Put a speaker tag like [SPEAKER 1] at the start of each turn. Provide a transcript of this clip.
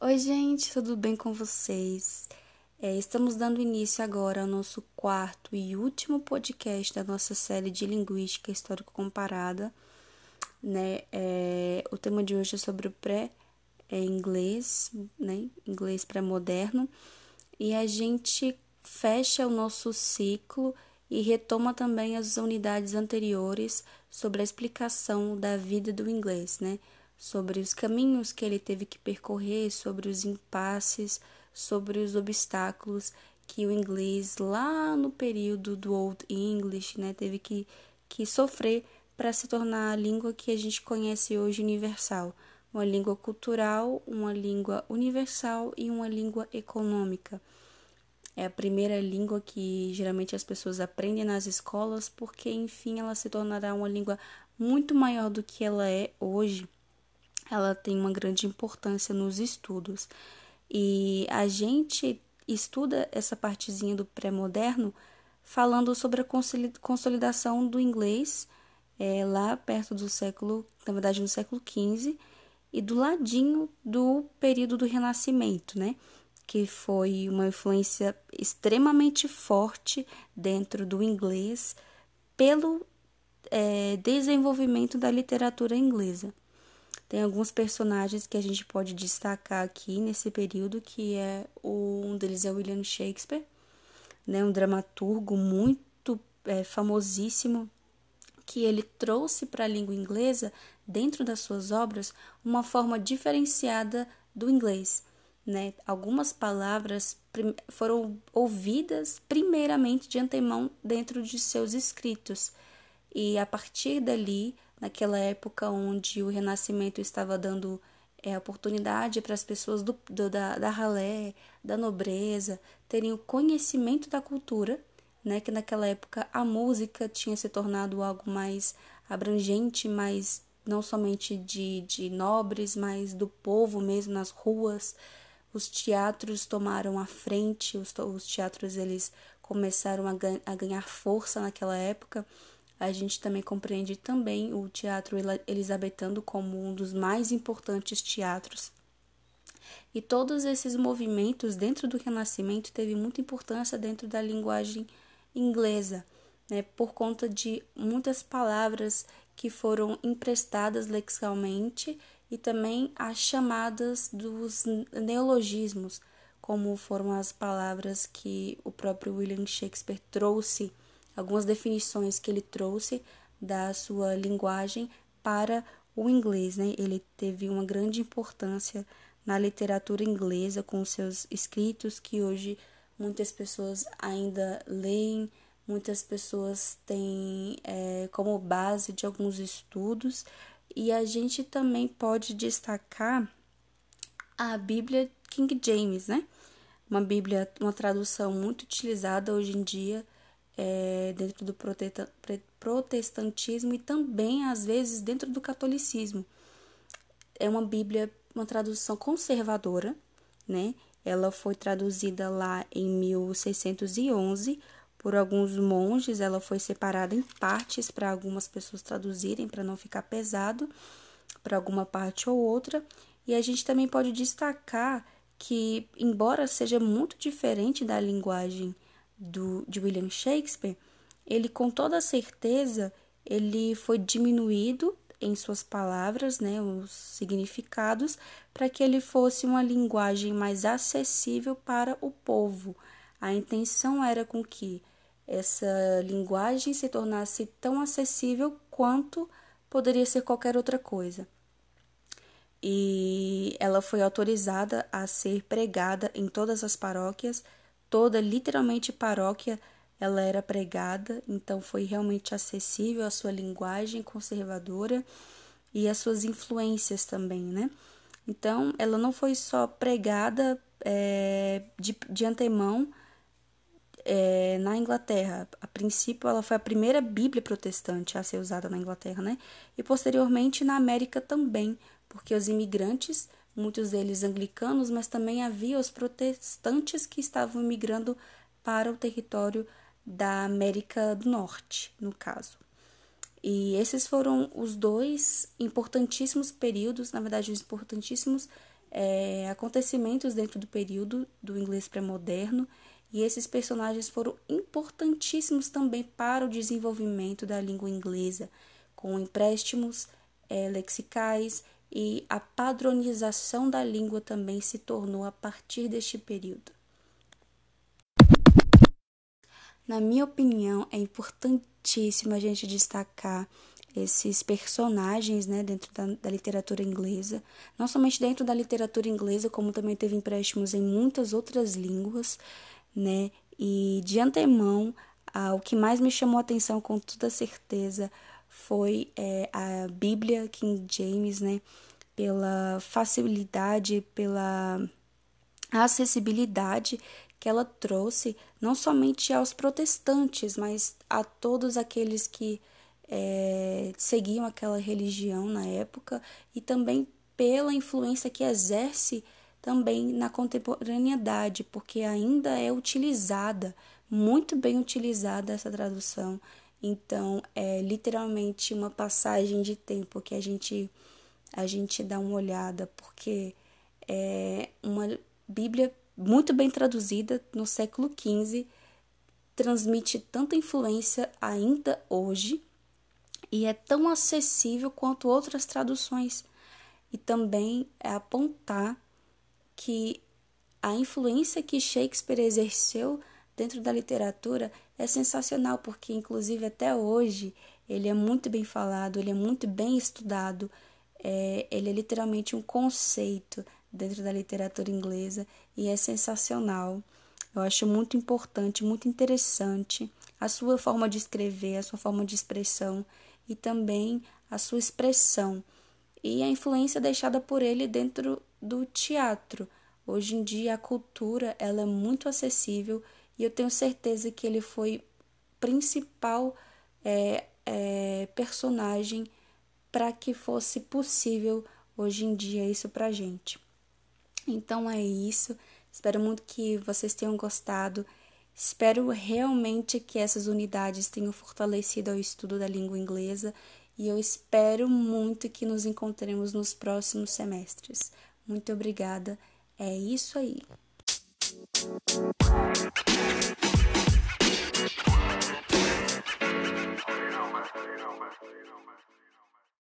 [SPEAKER 1] Oi, gente, tudo bem com vocês? É, estamos dando início agora ao nosso quarto e último podcast da nossa série de Linguística Histórico Comparada. Né? É, o tema de hoje é sobre o pré-inglês, né? inglês pré-moderno, e a gente fecha o nosso ciclo e retoma também as unidades anteriores sobre a explicação da vida do inglês, né? sobre os caminhos que ele teve que percorrer, sobre os impasses, sobre os obstáculos que o inglês lá no período do Old English, né, teve que, que sofrer para se tornar a língua que a gente conhece hoje universal, uma língua cultural, uma língua universal e uma língua econômica. É a primeira língua que geralmente as pessoas aprendem nas escolas, porque enfim ela se tornará uma língua muito maior do que ela é hoje ela tem uma grande importância nos estudos. E a gente estuda essa partezinha do pré-moderno falando sobre a consolidação do inglês é, lá perto do século, na verdade no século XV, e do ladinho do período do Renascimento, né? Que foi uma influência extremamente forte dentro do inglês pelo é, desenvolvimento da literatura inglesa. Tem alguns personagens que a gente pode destacar aqui nesse período, que é o, um deles é William Shakespeare, né, um dramaturgo muito é, famosíssimo, que ele trouxe para a língua inglesa, dentro das suas obras, uma forma diferenciada do inglês. Né? Algumas palavras foram ouvidas primeiramente de antemão dentro de seus escritos, e a partir dali naquela época onde o Renascimento estava dando é, oportunidade para as pessoas do, do, da, da ralé, da nobreza, terem o conhecimento da cultura, né, que naquela época a música tinha se tornado algo mais abrangente, mais não somente de, de nobres, mas do povo mesmo nas ruas. Os teatros tomaram a frente, os, os teatros eles começaram a, a ganhar força naquela época a gente também compreende também o teatro elisabetano como um dos mais importantes teatros. E todos esses movimentos dentro do Renascimento teve muita importância dentro da linguagem inglesa, né, por conta de muitas palavras que foram emprestadas lexicalmente e também as chamadas dos neologismos, como foram as palavras que o próprio William Shakespeare trouxe algumas definições que ele trouxe da sua linguagem para o inglês. Né? Ele teve uma grande importância na literatura inglesa com seus escritos que hoje muitas pessoas ainda leem, muitas pessoas têm é, como base de alguns estudos e a gente também pode destacar a Bíblia King James, né? Uma Bíblia, uma tradução muito utilizada hoje em dia é, dentro do protestantismo e também, às vezes, dentro do catolicismo. É uma Bíblia, uma tradução conservadora, né? Ela foi traduzida lá em 1611 por alguns monges, ela foi separada em partes para algumas pessoas traduzirem, para não ficar pesado para alguma parte ou outra. E a gente também pode destacar que, embora seja muito diferente da linguagem do, de William Shakespeare, ele com toda certeza ele foi diminuído em suas palavras, né, os significados, para que ele fosse uma linguagem mais acessível para o povo. A intenção era com que essa linguagem se tornasse tão acessível quanto poderia ser qualquer outra coisa. E ela foi autorizada a ser pregada em todas as paróquias toda, literalmente paróquia, ela era pregada, então foi realmente acessível a sua linguagem conservadora e as suas influências também, né? Então, ela não foi só pregada é, de, de antemão é, na Inglaterra. A princípio, ela foi a primeira Bíblia protestante a ser usada na Inglaterra, né? E posteriormente na América também, porque os imigrantes muitos deles anglicanos, mas também havia os protestantes que estavam migrando para o território da América do Norte, no caso. E esses foram os dois importantíssimos períodos, na verdade, os importantíssimos é, acontecimentos dentro do período do inglês pré-moderno. E esses personagens foram importantíssimos também para o desenvolvimento da língua inglesa, com empréstimos é, lexicais e a padronização da língua também se tornou a partir deste período. Na minha opinião, é importantíssimo a gente destacar esses personagens né, dentro da, da, literatura inglesa, não somente dentro da literatura inglesa, como também teve empréstimos em muitas outras línguas, né? E de antemão, ah, o que mais me chamou a atenção com toda certeza foi é, a Bíblia King James, né? Pela facilidade, pela acessibilidade que ela trouxe não somente aos protestantes, mas a todos aqueles que é, seguiam aquela religião na época e também pela influência que exerce também na contemporaneidade, porque ainda é utilizada, muito bem utilizada essa tradução. Então, é literalmente uma passagem de tempo que a gente a gente dá uma olhada, porque é uma Bíblia muito bem traduzida no século XV, transmite tanta influência ainda hoje e é tão acessível quanto outras traduções. E também é apontar que a influência que Shakespeare exerceu dentro da literatura é sensacional, porque inclusive até hoje ele é muito bem falado, ele é muito bem estudado, é, ele é literalmente um conceito dentro da literatura inglesa e é sensacional. Eu acho muito importante, muito interessante a sua forma de escrever, a sua forma de expressão e também a sua expressão e a influência deixada por ele dentro do teatro. Hoje em dia a cultura ela é muito acessível e eu tenho certeza que ele foi principal é, é, personagem para que fosse possível hoje em dia isso para gente. Então é isso. Espero muito que vocês tenham gostado. Espero realmente que essas unidades tenham fortalecido o estudo da língua inglesa e eu espero muito que nos encontremos nos próximos semestres. Muito obrigada. É isso aí.